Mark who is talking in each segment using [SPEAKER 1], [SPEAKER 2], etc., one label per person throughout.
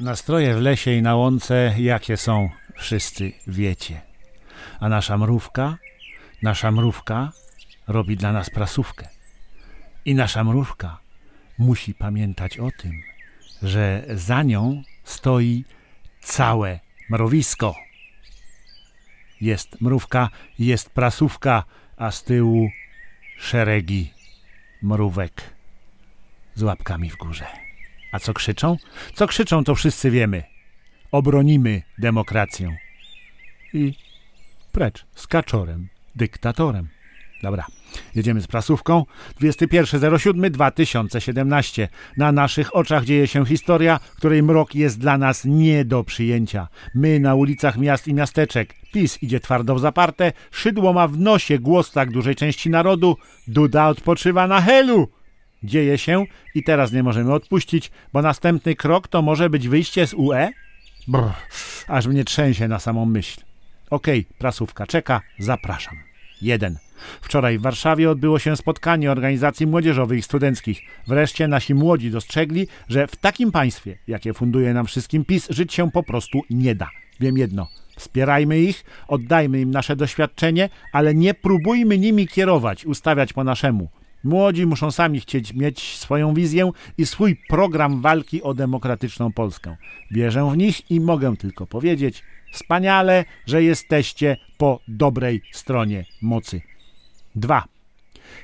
[SPEAKER 1] Nastroje w lesie i na łące jakie są, wszyscy wiecie. A nasza mrówka, nasza mrówka robi dla nas prasówkę. I nasza mrówka musi pamiętać o tym, że za nią stoi całe mrowisko. Jest mrówka, jest prasówka, a z tyłu szeregi mrówek z łapkami w górze. A co krzyczą? Co krzyczą, to wszyscy wiemy. Obronimy demokrację. I precz z kaczorem, dyktatorem. Dobra, jedziemy z prasówką. 21.07.2017. Na naszych oczach dzieje się historia, której mrok jest dla nas nie do przyjęcia. My na ulicach miast i miasteczek. PiS idzie twardo w zaparte, szydło ma w nosie głos tak dużej części narodu, Duda odpoczywa na helu. Dzieje się i teraz nie możemy odpuścić, bo następny krok to może być wyjście z UE? Brr, aż mnie trzęsie na samą myśl. Okej, okay, prasówka czeka, zapraszam. 1. Wczoraj w Warszawie odbyło się spotkanie organizacji młodzieżowych i studenckich. Wreszcie nasi młodzi dostrzegli, że w takim państwie, jakie funduje nam wszystkim PiS, żyć się po prostu nie da. Wiem jedno. Wspierajmy ich, oddajmy im nasze doświadczenie, ale nie próbujmy nimi kierować, ustawiać po naszemu. Młodzi muszą sami chcieć mieć swoją wizję i swój program walki o demokratyczną Polskę. Wierzę w nich i mogę tylko powiedzieć: wspaniale, że jesteście po dobrej stronie mocy. 2.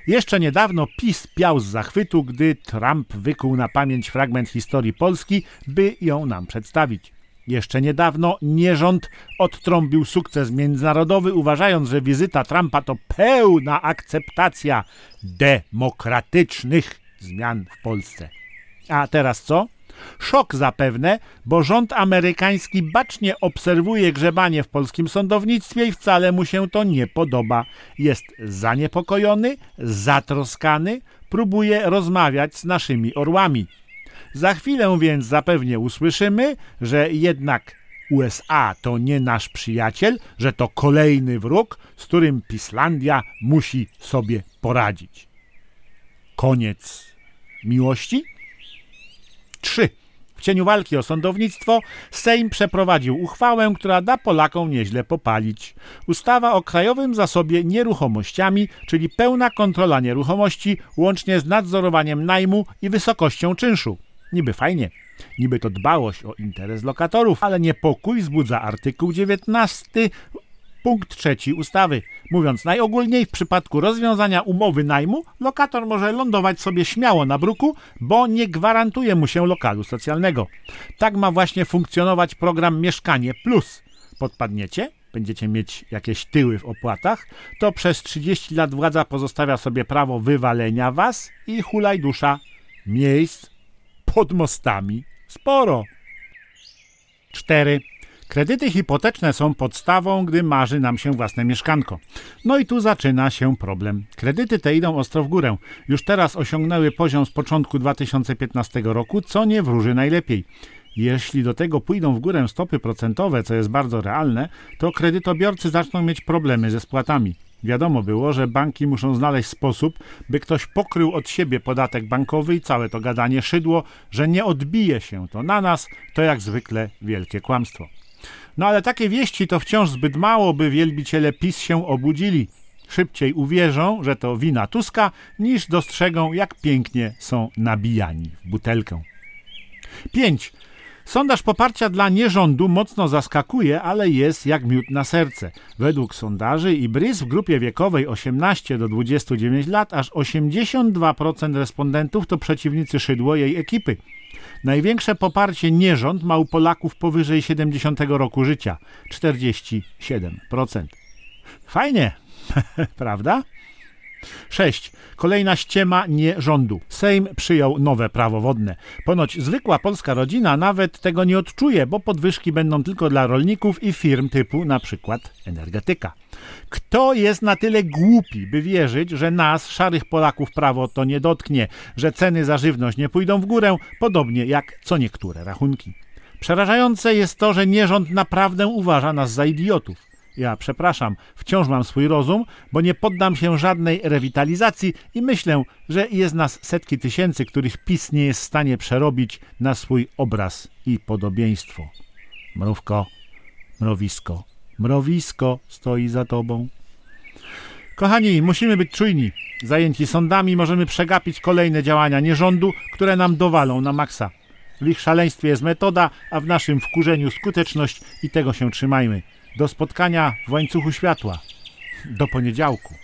[SPEAKER 1] Jeszcze niedawno PiS piał z zachwytu, gdy Trump wykuł na pamięć fragment historii Polski, by ją nam przedstawić. Jeszcze niedawno nierząd odtrąbił sukces międzynarodowy, uważając, że wizyta Trumpa to pełna akceptacja demokratycznych zmian w Polsce. A teraz co? Szok zapewne, bo rząd amerykański bacznie obserwuje grzebanie w polskim sądownictwie i wcale mu się to nie podoba. Jest zaniepokojony, zatroskany, próbuje rozmawiać z naszymi orłami. Za chwilę więc zapewnie usłyszymy, że jednak USA to nie nasz przyjaciel, że to kolejny wróg, z którym Pislandia musi sobie poradzić. Koniec miłości? 3. W cieniu walki o sądownictwo Sejm przeprowadził uchwałę, która da Polakom nieźle popalić. Ustawa o Krajowym Zasobie Nieruchomościami, czyli pełna kontrola nieruchomości, łącznie z nadzorowaniem najmu i wysokością czynszu. Niby fajnie, niby to dbałość o interes lokatorów, ale niepokój wzbudza artykuł 19 punkt trzeci ustawy. Mówiąc najogólniej, w przypadku rozwiązania umowy najmu, lokator może lądować sobie śmiało na bruku, bo nie gwarantuje mu się lokalu socjalnego. Tak ma właśnie funkcjonować program Mieszkanie Plus. Podpadniecie? Będziecie mieć jakieś tyły w opłatach, to przez 30 lat władza pozostawia sobie prawo wywalenia was i hulaj dusza. Miejsc pod mostami sporo. 4. Kredyty hipoteczne są podstawą, gdy marzy nam się własne mieszkanko. No i tu zaczyna się problem. Kredyty te idą ostro w górę. Już teraz osiągnęły poziom z początku 2015 roku, co nie wróży najlepiej. Jeśli do tego pójdą w górę stopy procentowe, co jest bardzo realne, to kredytobiorcy zaczną mieć problemy ze spłatami. Wiadomo było, że banki muszą znaleźć sposób, by ktoś pokrył od siebie podatek bankowy i całe to gadanie szydło, że nie odbije się to na nas, to jak zwykle wielkie kłamstwo. No ale takie wieści to wciąż zbyt mało, by wielbiciele PiS się obudzili. Szybciej uwierzą, że to wina Tuska, niż dostrzegą, jak pięknie są nabijani w butelkę. 5. Sondaż poparcia dla nierządu mocno zaskakuje, ale jest jak miód na serce. Według sondaży i BRIS w grupie wiekowej 18 do 29 lat aż 82% respondentów to przeciwnicy Szydło jej ekipy. Największe poparcie nierząd ma u Polaków powyżej 70 roku życia 47%. Fajnie, prawda? 6. Kolejna ściema nie rządu. Sejm przyjął nowe prawo wodne. Ponoć zwykła polska rodzina nawet tego nie odczuje, bo podwyżki będą tylko dla rolników i firm typu na przykład energetyka. Kto jest na tyle głupi, by wierzyć, że nas, szarych Polaków, prawo to nie dotknie, że ceny za żywność nie pójdą w górę, podobnie jak co niektóre rachunki. Przerażające jest to, że nierząd naprawdę uważa nas za idiotów. Ja przepraszam, wciąż mam swój rozum, bo nie poddam się żadnej rewitalizacji i myślę, że jest nas setki tysięcy, których PiS nie jest w stanie przerobić na swój obraz i podobieństwo. Mrówko, mrowisko, mrowisko stoi za tobą. Kochani, musimy być czujni. Zajęci sądami możemy przegapić kolejne działania nierządu, które nam dowalą na maksa. W ich szaleństwie jest metoda, a w naszym wkurzeniu skuteczność i tego się trzymajmy. Do spotkania w łańcuchu światła. Do poniedziałku.